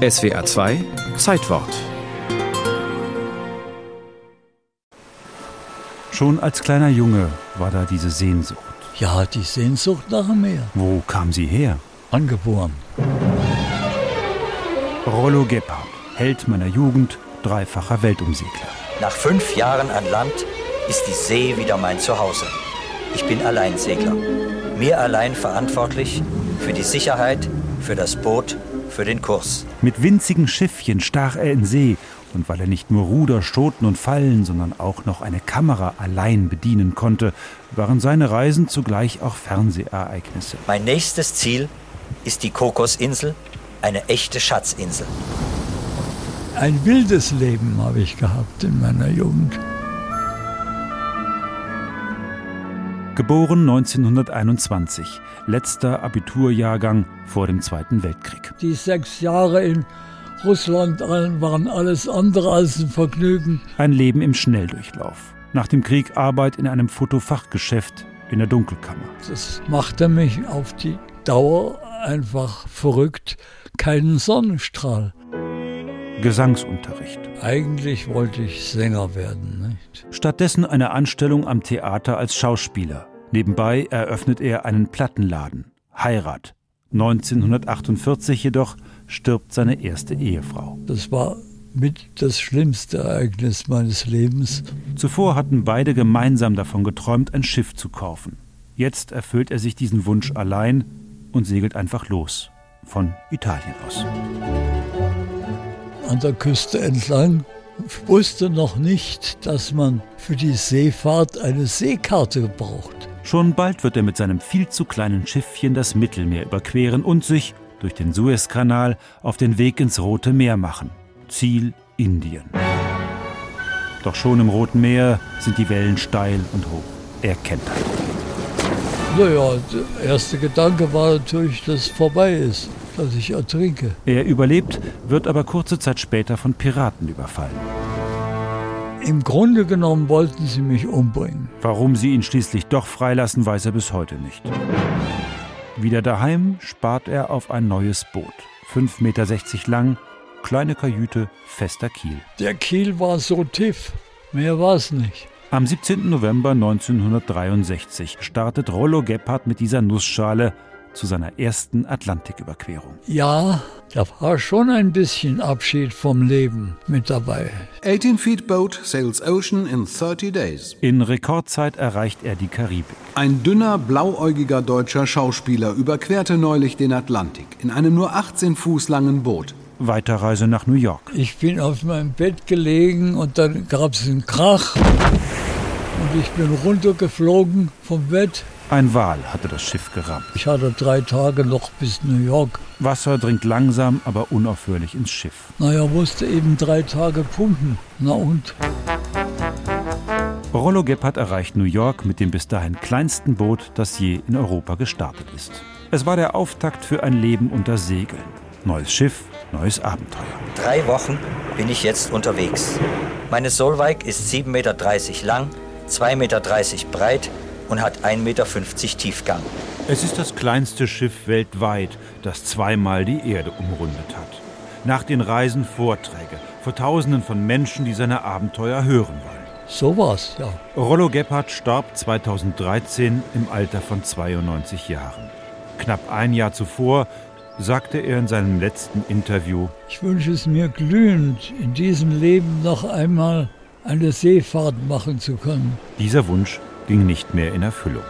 SWR 2 Zeitwort. Schon als kleiner Junge war da diese Sehnsucht. Ja, die Sehnsucht nach dem Meer. Wo kam sie her? Angeboren. Rollo Gebhardt, Held meiner Jugend, dreifacher Weltumsegler. Nach fünf Jahren an Land ist die See wieder mein Zuhause. Ich bin Alleinsegler. Mir allein verantwortlich für die Sicherheit, für das Boot, für den Kurs. Mit winzigen Schiffchen stach er in See. Und weil er nicht nur Ruder, Schoten und Fallen, sondern auch noch eine Kamera allein bedienen konnte, waren seine Reisen zugleich auch Fernsehereignisse. Mein nächstes Ziel ist die Kokosinsel, eine echte Schatzinsel. Ein wildes Leben habe ich gehabt in meiner Jugend. Geboren 1921, letzter Abiturjahrgang vor dem Zweiten Weltkrieg. Die sechs Jahre in Russland waren alles andere als ein Vergnügen. Ein Leben im Schnelldurchlauf. Nach dem Krieg Arbeit in einem Fotofachgeschäft in der Dunkelkammer. Das machte mich auf die Dauer einfach verrückt. Keinen Sonnenstrahl. Gesangsunterricht. Eigentlich wollte ich Sänger werden. Nicht? Stattdessen eine Anstellung am Theater als Schauspieler. Nebenbei eröffnet er einen Plattenladen. Heirat. 1948 jedoch stirbt seine erste Ehefrau. Das war mit das schlimmste Ereignis meines Lebens. Zuvor hatten beide gemeinsam davon geträumt, ein Schiff zu kaufen. Jetzt erfüllt er sich diesen Wunsch allein und segelt einfach los. Von Italien aus. An der Küste entlang. Ich wusste noch nicht, dass man für die Seefahrt eine Seekarte braucht. Schon bald wird er mit seinem viel zu kleinen Schiffchen das Mittelmeer überqueren und sich durch den Suezkanal auf den Weg ins Rote Meer machen. Ziel Indien. Doch schon im Roten Meer sind die Wellen steil und hoch. Er kennt halt. Naja, der erste Gedanke war natürlich, dass es vorbei ist, dass ich ertrinke. Er überlebt, wird aber kurze Zeit später von Piraten überfallen. Im Grunde genommen wollten sie mich umbringen. Warum sie ihn schließlich doch freilassen, weiß er bis heute nicht. Wieder daheim spart er auf ein neues Boot. 5,60 Meter lang, kleine Kajüte, fester Kiel. Der Kiel war so tief, mehr war es nicht. Am 17. November 1963 startet Rollo Gebhardt mit dieser Nussschale zu seiner ersten Atlantiküberquerung. Ja, da war schon ein bisschen Abschied vom Leben mit dabei. 18 feet boat sails ocean in 30 days. In Rekordzeit erreicht er die Karibik. Ein dünner, blauäugiger deutscher Schauspieler überquerte neulich den Atlantik in einem nur 18 Fuß langen Boot. Weiterreise nach New York. Ich bin auf meinem Bett gelegen und dann gab es einen Krach und ich bin runtergeflogen vom Bett. Ein Wal hatte das Schiff gerammt. Ich hatte drei Tage noch bis New York. Wasser dringt langsam, aber unaufhörlich ins Schiff. Naja, musste eben drei Tage pumpen. Na und? Rollo Gebhardt erreicht New York mit dem bis dahin kleinsten Boot, das je in Europa gestartet ist. Es war der Auftakt für ein Leben unter Segeln. Neues Schiff, neues Abenteuer. Drei Wochen bin ich jetzt unterwegs. Meine Solveig ist 7,30 Meter lang, 2,30 Meter breit und hat 1,50 Meter Tiefgang. Es ist das kleinste Schiff weltweit, das zweimal die Erde umrundet hat. Nach den Reisen Vorträge vor Tausenden von Menschen, die seine Abenteuer hören wollen. So war's, ja. Rollo Gebhardt starb 2013 im Alter von 92 Jahren. Knapp ein Jahr zuvor sagte er in seinem letzten Interview, Ich wünsche es mir glühend, in diesem Leben noch einmal eine Seefahrt machen zu können. dieser Wunsch ging nicht mehr in Erfüllung.